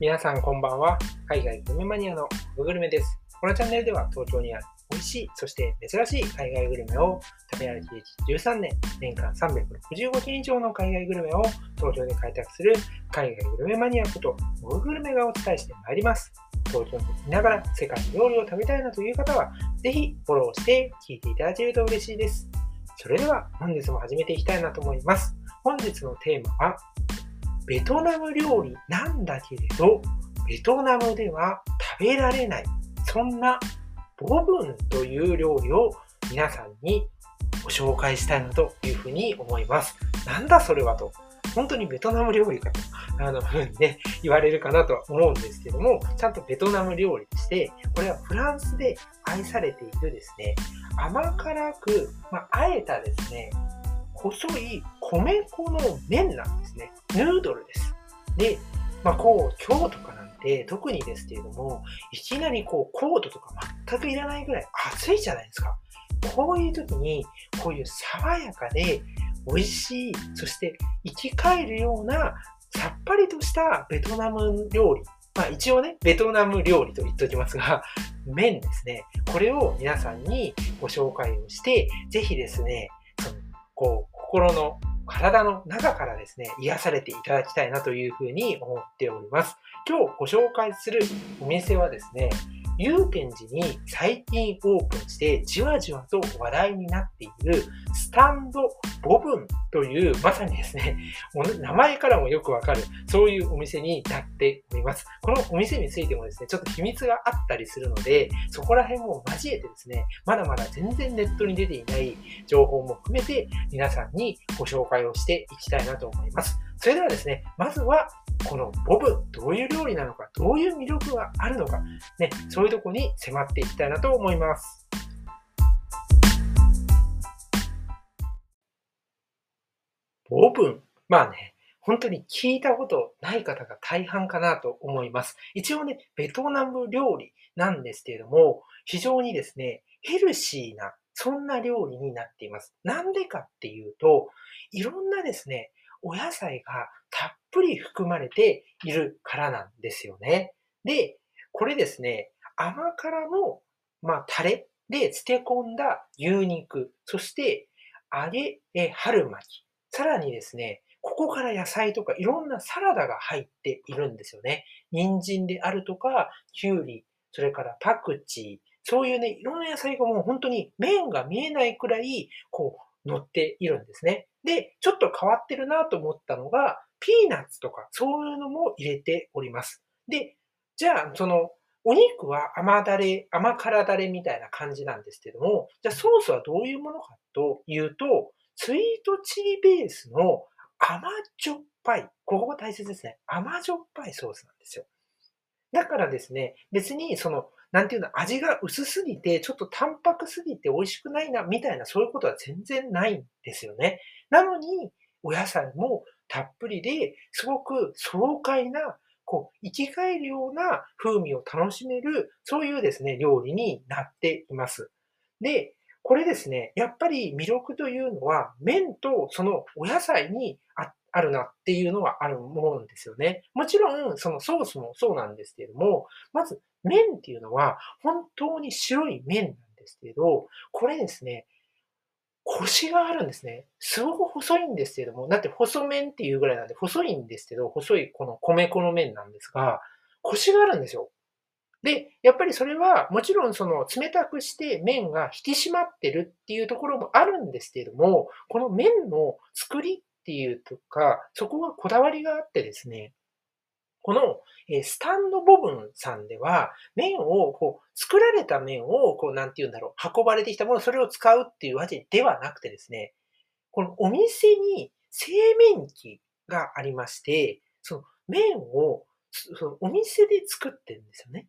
皆さんこんばんは。海外グルメマニアのググルメです。このチャンネルでは東京にある美味しい、そして珍しい海外グルメを食べ歩き歴13年、年間365件以上の海外グルメを東京で開拓する海外グルメマニアことモググルメがお伝えしてまいります。東京にいながら世界の料理を食べたいなという方は、ぜひフォローして聞いていただけると嬉しいです。それでは本日も始めていきたいなと思います。本日のテーマは、ベトナム料理なんだけれど、ベトナムでは食べられない、そんなボブンという料理を皆さんにご紹介したいなというふうに思います。なんだそれはと。本当にベトナム料理かと、あの、ふうにね、言われるかなとは思うんですけども、ちゃんとベトナム料理として、これはフランスで愛されているですね、甘辛く、まあ、あえたですね、細い米粉の麺なんですね。ヌードルです。で、まあ、こう、今日とかなんて特にですけれども、いきなりこう、コートとか全くいらないぐらい暑いじゃないですか。こういう時に、こういう爽やかで美味しい、そして生き返るようなさっぱりとしたベトナム料理。まあ一応ね、ベトナム料理と言っておきますが、麺ですね。これを皆さんにご紹介をして、ぜひですね、こう、心の体の中からですね、癒されていただきたいなというふうに思っております。今日ご紹介するお店はですね、祐天寺に最近オープンしてじわじわと話題になっているスタンドボブンというまさにですね、名前からもよくわかるそういうお店になっております。このお店についてもですね、ちょっと秘密があったりするので、そこら辺も交えてですね、まだまだ全然ネットに出ていない情報も含めて皆さんにご紹介をしていきたいなと思います。それではですね、まずはこのボブ、どういう料理なのか、どういう魅力があるのか、ね、そういうとこに迫っていきたいなと思います。ボブまあね、本当に聞いたことない方が大半かなと思います。一応ね、ベトナム料理なんですけれども、非常にですね、ヘルシーな、そんな料理になっています。なんでかっていうと、いろんなですね、お野菜がぷり含まれているからなんですよね。で、これですね、甘辛の、まあ、タレで漬け込んだ牛肉、そして揚げ、え、春巻き、さらにですね、ここから野菜とかいろんなサラダが入っているんですよね。人参であるとか、きゅうり、それからパクチー、そういうね、いろんな野菜がもう本当に麺が見えないくらい、こう、乗っているんですね。で、ちょっと変わってるなと思ったのが、ピーナッツとか、そういうのも入れております。で、じゃあ、その、お肉は甘だれ、甘辛だれみたいな感じなんですけども、じゃあソースはどういうものかというと、スイートチリベースの甘じょっぱい。ここが大切ですね。甘じょっぱいソースなんですよ。だからですね、別にその、なんていうの、味が薄すぎて、ちょっと淡白すぎて美味しくないな、みたいな、そういうことは全然ないんですよね。なのに、お野菜もたっぷりで、すごく爽快な、こう、生き返るような風味を楽しめる、そういうですね、料理になっています。で、これですね、やっぱり魅力というのは、麺とそのお野菜にあるなっていうのはあるものですよね。もちろん、そのソースもそうなんですけれども、まず麺っていうのは本当に白い麺なんですけど、これですね、コシがあるんですね。すごく細いんですけども、だって細麺っていうぐらいなんで細いんですけど、細いこの米粉の麺なんですが、コシがあるんですよ。で、やっぱりそれはもちろんその冷たくして麺が引き締まってるっていうところもあるんですけれども、この麺の作りっていうとか、そこがこだわりがあってですね、このスタンドボブンさんでは、麺を、こう、作られた麺を、こう、なんて言うんだろう、運ばれてきたもの、それを使うっていうわけではなくてですね、このお店に製麺機がありまして、その麺を、そのお店で作ってるんですよね。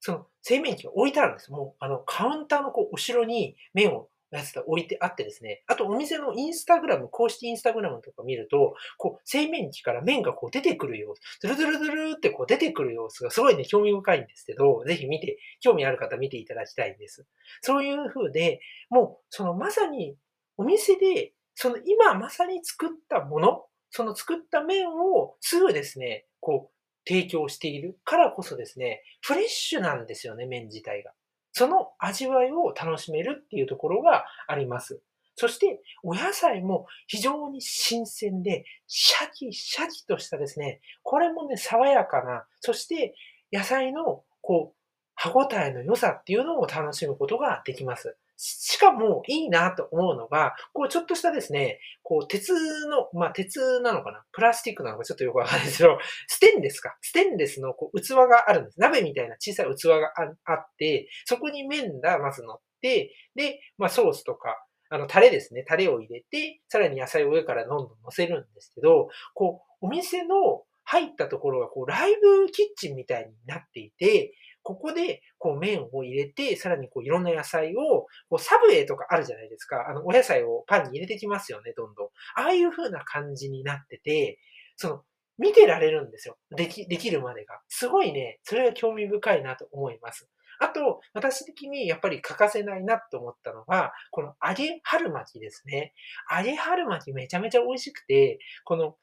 その製麺機が置いてあるんです。もう、あの、カウンターのこう、後ろに麺をやつが置いてあってですね、あとお店のインスタグラム、公式インスタグラムとか見ると、こう、製麺機から麺がこう出てくる様子、ドゥルドゥルドゥルってこう出てくる様子がすごいね、興味深いんですけど、ぜひ見て、興味ある方見ていただきたいんです。そういう風で、もう、そのまさにお店で、その今まさに作ったもの、その作った麺をすぐですね、こう、提供しているからこそですね、フレッシュなんですよね、麺自体が。その味わいを楽しめるっていうところがあります。そして、お野菜も非常に新鮮で、シャキシャキとしたですね、これもね、爽やかな、そして野菜の、こう、歯応えの良さっていうのを楽しむことができます。しかもいいなと思うのが、こうちょっとしたですね、こう鉄の、まあ鉄なのかな？プラスチックなのかちょっとよくわかんないですけど、ステンレスか。ステンレスのこう器があるんです。鍋みたいな小さい器があって、そこに麺がまず乗って、で、まあソースとか、あの、タレですね。タレを入れて、さらに野菜を上からどんどん乗せるんですけど、こう、お店の入ったところが、こう、ライブキッチンみたいになっていて、ここで、こう、麺を入れて、さらにこう、いろんな野菜を、こう、サブウェイとかあるじゃないですか。あの、お野菜をパンに入れてきますよね、どんどん。ああいう風な感じになってて、その、見てられるんですよ。でき、できるまでが。すごいね、それが興味深いなと思います。あと、私的にやっぱり欠かせないなと思ったのは、この揚げ春巻きですね。揚げ春巻きめちゃめちゃ美味しくて、この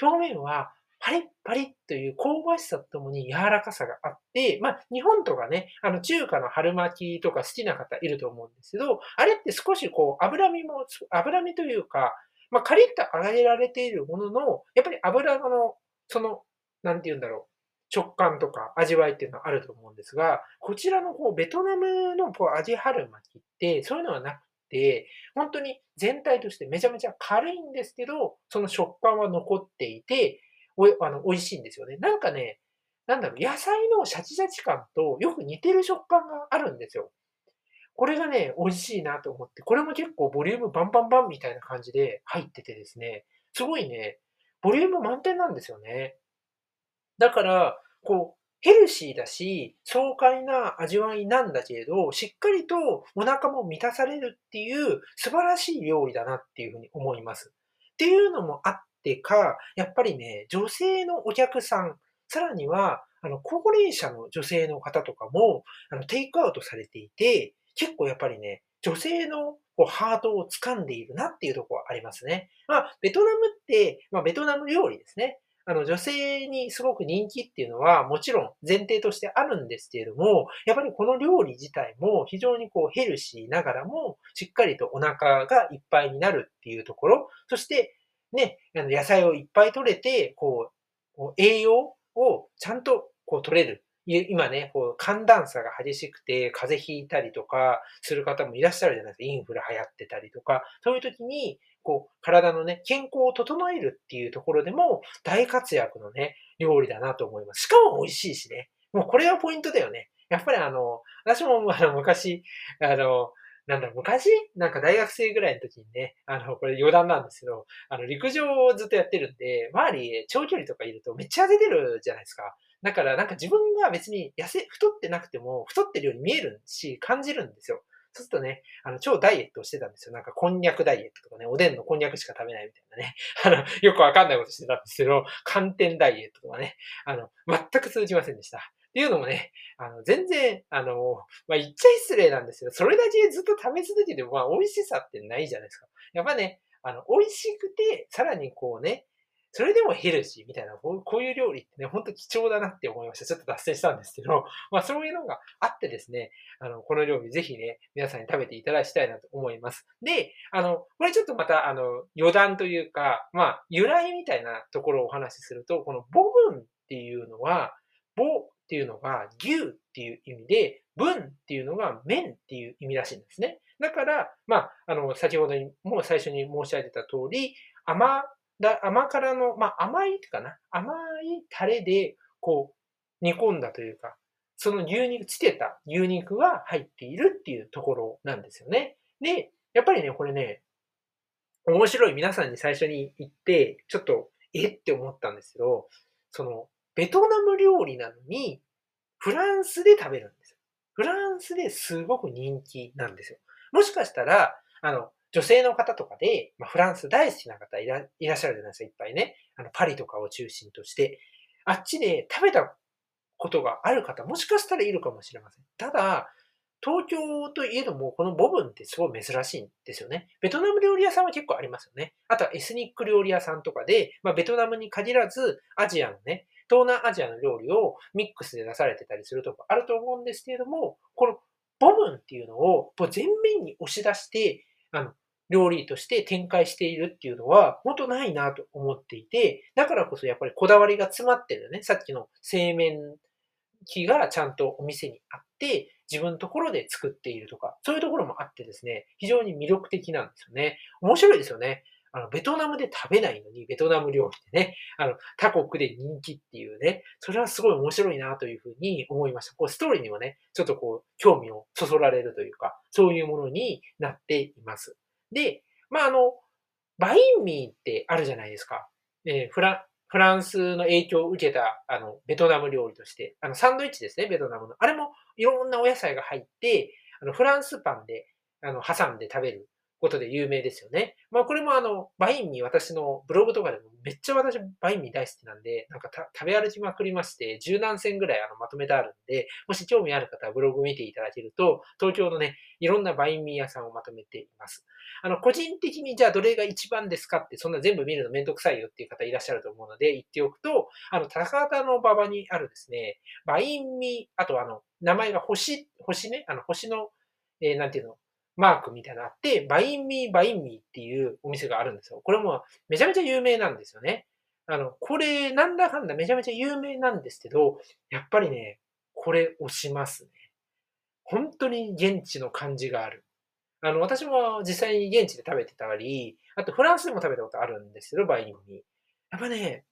表面はパリッパリッという香ばしさとともに柔らかさがあって、まあ、日本とかね、あの、中華の春巻きとか好きな方いると思うんですけど、あれって少しこう、脂身も、脂身というか、まあ、カリッと揚げられているものの、やっぱり油の、その、なんて言うんだろう、食感とか味わいっていうのはあると思うんですが、こちらのこうベトナムのこう味春巻きって、そういうのはなくて、本当に全体としてめちゃめちゃ軽いんですけど、その食感は残っていて、おあの美味しいんですよね。なんかね、なんだろう、野菜のシャチシャチ感とよく似てる食感があるんですよ。これがね、美味しいなと思って、これも結構ボリュームバンバンバンみたいな感じで入っててですね、すごいね、ボリューム満点なんですよね。だから、こう、ヘルシーだし、爽快な味わいなんだけれど、しっかりとお腹も満たされるっていう素晴らしい料理だなっていうふうに思います。っていうのもあってか、やっぱりね、女性のお客さん、さらには、あの、高齢者の女性の方とかも、あの、テイクアウトされていて、結構やっぱりね、女性のこうハートを掴んでいるなっていうところはありますね。まあ、ベトナムって、まあ、ベトナム料理ですね。あの、女性にすごく人気っていうのはもちろん前提としてあるんですけれども、やっぱりこの料理自体も非常にこうヘルシーながらもしっかりとお腹がいっぱいになるっていうところ、そしてね、あの野菜をいっぱい取れて、こう、栄養をちゃんとこう取れる。今ね、こう寒暖差が激しくて風邪ひいたりとかする方もいらっしゃるじゃないですか。インフル流行ってたりとか、そういう時にこう、体のね、健康を整えるっていうところでも大活躍のね、料理だなと思います。しかも美味しいしね。もうこれがポイントだよね。やっぱりあの、私もあの昔、あの、なんだろう、昔なんか大学生ぐらいの時にね、あの、これ余談なんですけど、あの、陸上をずっとやってるんで、周り長距離とかいるとめっちゃ出てるじゃないですか。だからなんか自分が別に痩せ、太ってなくても太ってるように見えるし、感じるんですよ。そうするとね、あの、超ダイエットをしてたんですよ。なんか、こんにゃくダイエットとかね、おでんのこんにゃくしか食べないみたいなね。あの、よくわかんないことしてたんですけど、寒天ダイエットとかね、あの、全く通じませんでした。っていうのもね、あの、全然、あの、まあ、言っちゃ失礼なんですけど、それだけずっと食べ続けても、まあ、美味しさってないじゃないですか。やっぱね、あの、美味しくて、さらにこうね、それでもヘルシーみたいな、こういう料理ってね、ほんと貴重だなって思いました。ちょっと脱線したんですけど、まあそういうのがあってですね、あの、この料理ぜひね、皆さんに食べていただきたいなと思います。で、あの、これちょっとまた、あの、余談というか、まあ、由来みたいなところをお話しすると、この母文っていうのは、母っていうのが牛っていう意味で、文っていうのが麺っていう意味らしいんですね。だから、まあ、あの、先ほどにもう最初に申し上げた通り、甘だ甘辛の、まあ甘いかな。甘いタレで、こう、煮込んだというか、その牛肉、つけた牛肉が入っているっていうところなんですよね。で、やっぱりね、これね、面白い皆さんに最初に言って、ちょっと、えって思ったんですけど、その、ベトナム料理なのに、フランスで食べるんですよ。フランスですごく人気なんですよ。もしかしたら、あの、女性の方とかで、まあ、フランス大好きな方いらいらっしゃるじゃないですか、いっぱいね。あの、パリとかを中心として。あっちで食べたことがある方、もしかしたらいるかもしれません。ただ、東京といえども、このボブンってすごい珍しいんですよね。ベトナム料理屋さんは結構ありますよね。あとはエスニック料理屋さんとかで、まあ、ベトナムに限らず、アジアのね、東南アジアの料理をミックスで出されてたりするとこあると思うんですけれども、このボブンっていうのを前面に押し出して、あの、料理として展開しているっていうのは、本当ないなと思っていて、だからこそやっぱりこだわりが詰まってるよね。さっきの製麺機がちゃんとお店にあって、自分のところで作っているとか、そういうところもあってですね、非常に魅力的なんですよね。面白いですよね。あの、ベトナムで食べないのに、ベトナム料理でね、あの、他国で人気っていうね、それはすごい面白いなというふうに思いました。こう、ストーリーにもね、ちょっとこう、興味をそそられるというか、そういうものになっています。で、まあ、あの、バインミーってあるじゃないですか。えー、フラ、フランスの影響を受けた、あの、ベトナム料理として、あの、サンドイッチですね、ベトナムの。あれもいろんなお野菜が入って、あの、フランスパンで、あの、挟んで食べることで有名ですよね。まあこれもあの、バインミー私のブログとかでもめっちゃ私バインミー大好きなんで、なんか食べ歩きまくりまして、十何選ぐらいあのまとめてあるんで、もし興味ある方はブログ見ていただけると、東京のね、いろんなバインミー屋さんをまとめています。あの、個人的にじゃあどれが一番ですかって、そんな全部見るのめんどくさいよっていう方いらっしゃると思うので、言っておくと、あの、高田の馬場にあるですね、バインミー、あとあの、名前が星、星ね、あの、星の、えー、なんていうの、マークみたいなのあって、バインミーバインミーっていうお店があるんですよ。これもめちゃめちゃ有名なんですよね。あの、これ、なんだかんだめちゃめちゃ有名なんですけど、やっぱりね、これ押しますね。本当に現地の感じがある。あの、私も実際に現地で食べてたり、あとフランスでも食べたことあるんですけど、バインミー。やっぱね、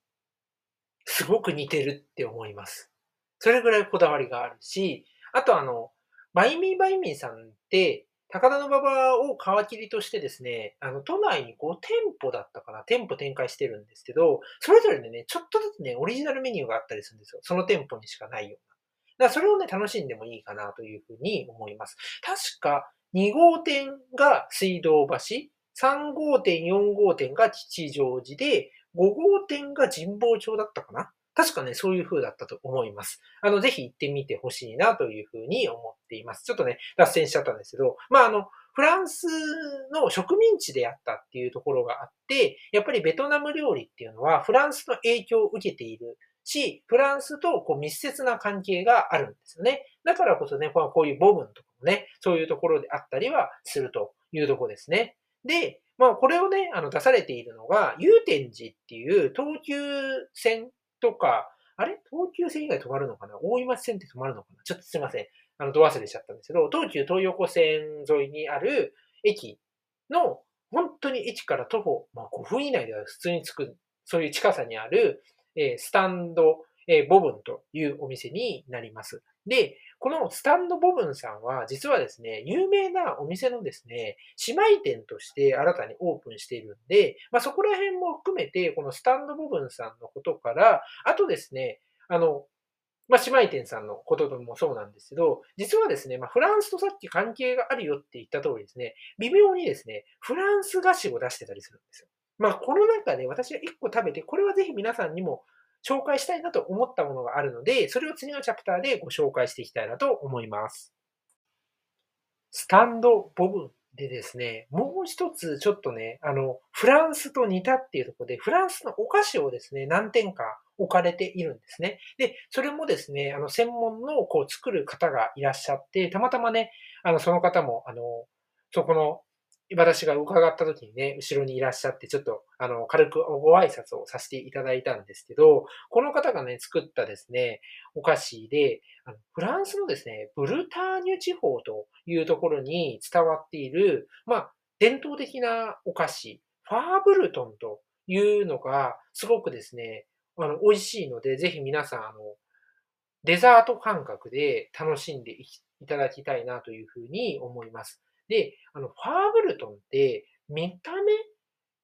すごく似てるって思います。それぐらいこだわりがあるし、あとあの、バインミーバインミーさんって、高田馬場を皮切りとしてですね、あの、都内に5店舗だったかな、店舗展開してるんですけど、それぞれでね、ちょっとずつね、オリジナルメニューがあったりするんですよ。その店舗にしかないような。だからそれをね、楽しんでもいいかなというふうに思います。確か、2号店が水道橋、3号店、4号店が吉祥寺で、5号店が神保町だったかな確かね、そういう風だったと思います。あの、ぜひ行ってみてほしいなという風に思っています。ちょっとね、脱線しちゃったんですけど、まあ、あの、フランスの植民地であったっていうところがあって、やっぱりベトナム料理っていうのはフランスの影響を受けているし、フランスとこう密接な関係があるんですよね。だからこそね、こういうボブンとかもね、そういうところであったりはするというところですね。で、まあこれをね、あの出されているのが、祐天寺っていう東急線とか、あれ？東急線以外止まるのかな？大井町線って止まるのかな？ちょっとすいません。あの、ど忘れしちゃったんですけど、東急東横線沿いにある駅の、本当に駅から徒歩、まあ、5分以内では普通に着く、そういう近さにある、えー、スタンド、えー、ボブンというお店になります。で、このスタンドボブンさんは、実はですね、有名なお店のですね、姉妹店として新たにオープンしているんで、まあ、そこら辺も含めて、このスタンドボブンさんのことから、あとですね、あの、まあ、姉妹店さんのこともそうなんですけど、実はですね、まあ、フランスとさっき関係があるよって言った通りですね、微妙にですね、フランス菓子を出してたりするんですよ。まあ、この中で私が1個食べて、これはぜひ皆さんにも紹介したいなと思ったものがあるので、それを次のチャプターでご紹介していきたいなと思います。スタンドボブでですね、もう一つちょっとね、あの、フランスと似たっていうところで、フランスのお菓子をですね、何点か置かれているんですね。で、それもですね、あの、専門のこう作る方がいらっしゃって、たまたまね、あの、その方も、あの、そこの私が伺った時にね、後ろにいらっしゃって、ちょっと、あの、軽くご挨拶をさせていただいたんですけど、この方がね、作ったですね、お菓子で、あのフランスのですね、ブルターニュ地方というところに伝わっている、まあ、伝統的なお菓子、ファーブルトンというのが、すごくですね、あの、美味しいので、ぜひ皆さん、あの、デザート感覚で楽しんでいただきたいなというふうに思います。で、あの、ファーブルトンって、見た目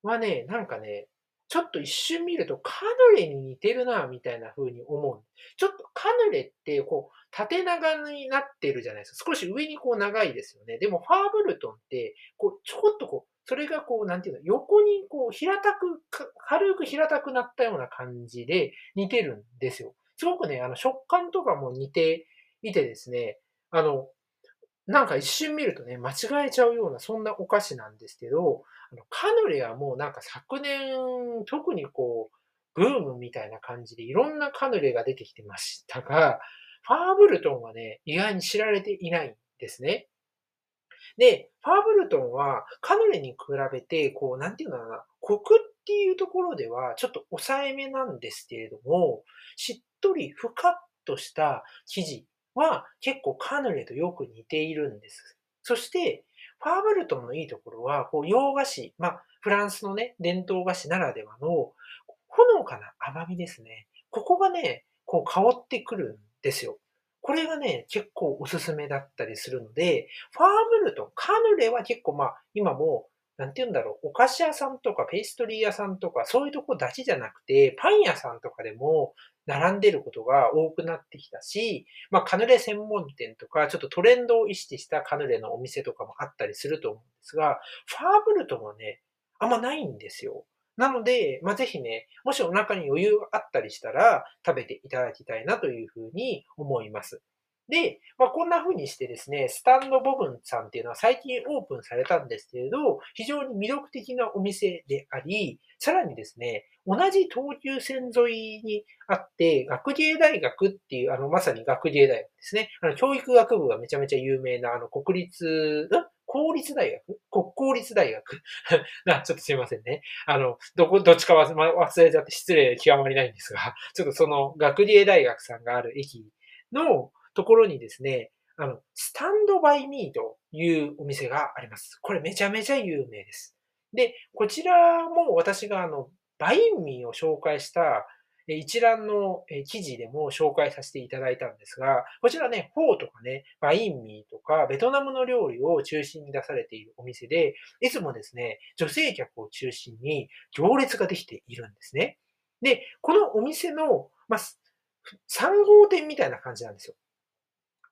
はね、なんかね、ちょっと一瞬見るとカヌレに似てるな、みたいな風に思う。ちょっとカヌレって、こう、縦長になってるじゃないですか。少し上にこう長いですよね。でも、ファーブルトンって、こう、ちょこっとこう、それがこう、なんていうの、横にこう、平たく、軽く平たくなったような感じで似てるんですよ。すごくね、あの、食感とかも似ていてですね、あの、なんか一瞬見るとね、間違えちゃうような、そんなお菓子なんですけど、あのカヌレはもうなんか昨年、特にこう、ブームみたいな感じでいろんなカヌレが出てきてましたが、ファーブルトンはね、意外に知られていないんですね。で、ファーブルトンはカヌレに比べて、こう、なんていうのかな、コクっていうところではちょっと抑えめなんですけれども、しっとりふかっとした生地は結構カヌレとよく似ているんです。そして、ファーブルトンのいいところは、こう洋菓子、まあ、フランスのね、伝統菓子ならではの、ほのかな甘みですね。ここがね、こう香ってくるんですよ。これがね、結構おすすめだったりするので、ファーブルトン、カヌレは結構まあ、今もなんて言うんだろう、お菓子屋さんとかペーストリー屋さんとか、そういうとこだけじゃなくて、パン屋さんとかでも並んでることが多くなってきたし、まあ、カヌレ専門店とか、ちょっとトレンドを意識したカヌレのお店とかもあったりすると思うんですが、ファーブルトもね、あんまないんですよ。なので、まあ、ぜひね、もしお腹に余裕があったりしたら、食べていただきたいなというふうに思います。で、まあ、こんな風にしてですね、スタンドボブンさんっていうのは最近オープンされたんですけれど、非常に魅力的なお店であり、さらにですね、同じ東急線沿いにあって、学芸大学っていう、あの、まさに学芸大学ですね。あの、教育学部がめちゃめちゃ有名な、あの、国立、ん？公立大学？国公立大学？な、ちょっとすいませんね。あの、どこ、どっちか忘れちゃって失礼極まりないんですが、ちょっとその学芸大学さんがある駅の、ところにですね、あの、スタンドバインミーというお店があります。これめちゃめちゃ有名です。で、こちらも私があの、バインミーを紹介した一覧の記事でも紹介させていただいたんですが、こちらね、フォーとかね、バインミーとか、ベトナムの料理を中心に出されているお店で、いつもですね、女性客を中心に行列ができているんですね。で、このお店の、まあ、3号店みたいな感じなんですよ。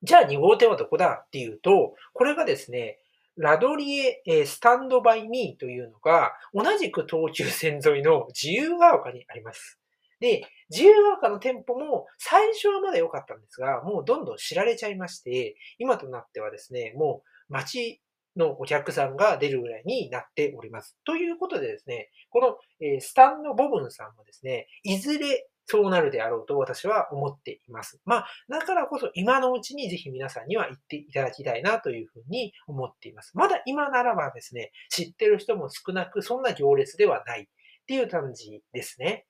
じゃあ2号店はどこだっていうと、これがですね、ラドリエ、スタンドバイミーというのが、同じく東急線沿いの自由が丘にあります。で、自由が丘の店舗も最初はまだ良かったんですが、もうどんどん知られちゃいまして、今となってはですね、もう街のお客さんが出るぐらいになっております。ということでですね、この、スタンドボブンさんもですね、いずれそうなるであろうと私は思っています。まあ、だからこそ今のうちにぜひ皆さんには言っていただきたいなというふうに思っています。まだ今ならばですね、知ってる人も少なく、そんな行列ではないっていう感じですね。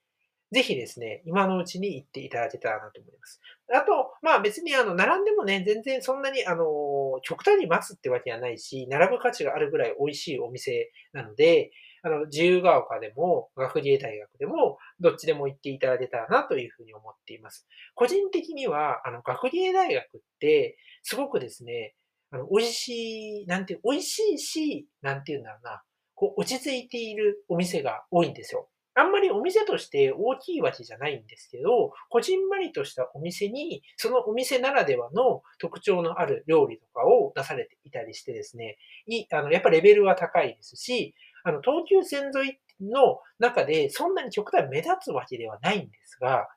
ぜひですね、今のうちに行っていただけたらなと思います。あと、まあ別にあの、並んでもね、全然そんなにあの、極端に待つってわけはないし、並ぶ価値があるぐらい美味しいお店なので、あの、自由が丘でも、学芸大学でも、どっちでも行っていただけたらなというふうに思っています。個人的には、あの、学芸大学って、すごくですね、あの、美味しい、なんて、美味しいし、なんていうんだろうな、こう、落ち着いているお店が多いんですよ。あんまりお店として大きいわけじゃないんですけど、こじんまりとしたお店に、そのお店ならではの特徴のある料理とかを出されていたりしてですね、いあのやっぱレベルは高いですし、あの、東急線沿いの中でそんなに極端目立つわけではないんですが、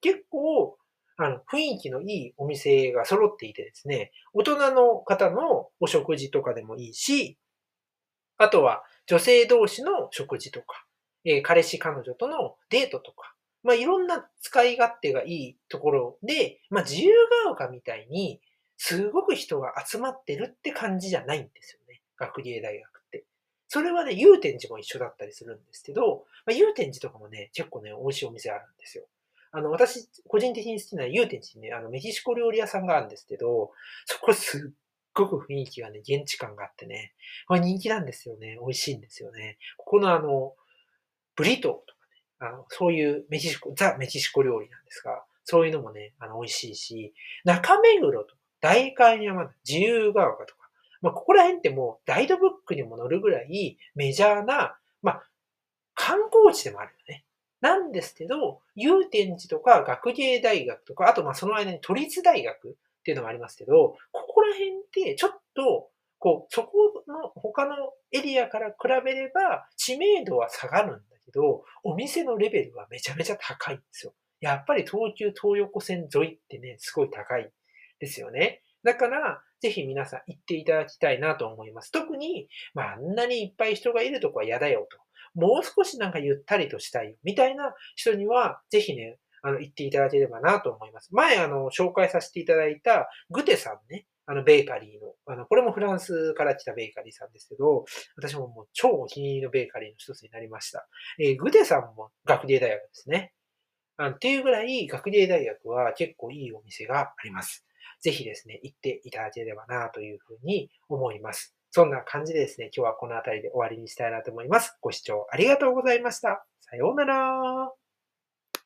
結構、あの、雰囲気のいいお店が揃っていてですね、大人の方のお食事とかでもいいし、あとは女性同士の食事とか、え、彼氏彼女とのデートとか、まあ、いろんな使い勝手がいいところで、まあ、自由が丘みたいに、すごく人が集まってるって感じじゃないんですよね。学芸大学。それはね、祐天寺も一緒だったりするんですけど、まあ、祐天寺とかもね、結構ね、美味しいお店あるんですよ。あの、私、個人的に好きな祐天寺にね、あの、メキシコ料理屋さんがあるんですけど、そこすっごく雰囲気がね、現地感があってね、これ人気なんですよね。美味しいんですよね。ここのあの、ブリトーとかね、あの、そういうメキシコ、ザ・メキシコ料理なんですが、そういうのもね、あの、美味しいし、中目黒とか、大観山、自由が丘とか、まあ、ここら辺ってもう、ガイドブックにも載るぐらいメジャーな、まあ、観光地でもあるよね。なんですけど、祐天寺とか学芸大学とか、あとまあその間に都立大学っていうのがありますけど、ここら辺ってちょっと、こう、そこの他のエリアから比べれば知名度は下がるんだけど、お店のレベルはめちゃめちゃ高いんですよ。やっぱり東急東横線沿いってね、すごい高いですよね。だから、ぜひ皆さん行っていただきたいなと思います。特に、まあ、あんなにいっぱい人がいるとこは嫌だよと。もう少しなんかゆったりとしたいみたいな人には、ぜひね、あの、行っていただければなと思います。前、あの、紹介させていただいた、グテさんね、あの、ベーカリーの、あの、これもフランスから来たベーカリーさんですけど、私ももう超お気に入りのベーカリーの一つになりました。えー、グテさんも学芸大学ですね。あっていうぐらい学芸大学は結構いいお店があります。ぜひですね、行っていただければなというふうに思います。そんな感じでですね、今日はこの辺りで終わりにしたいなと思います。ご視聴ありがとうございました。さようなら。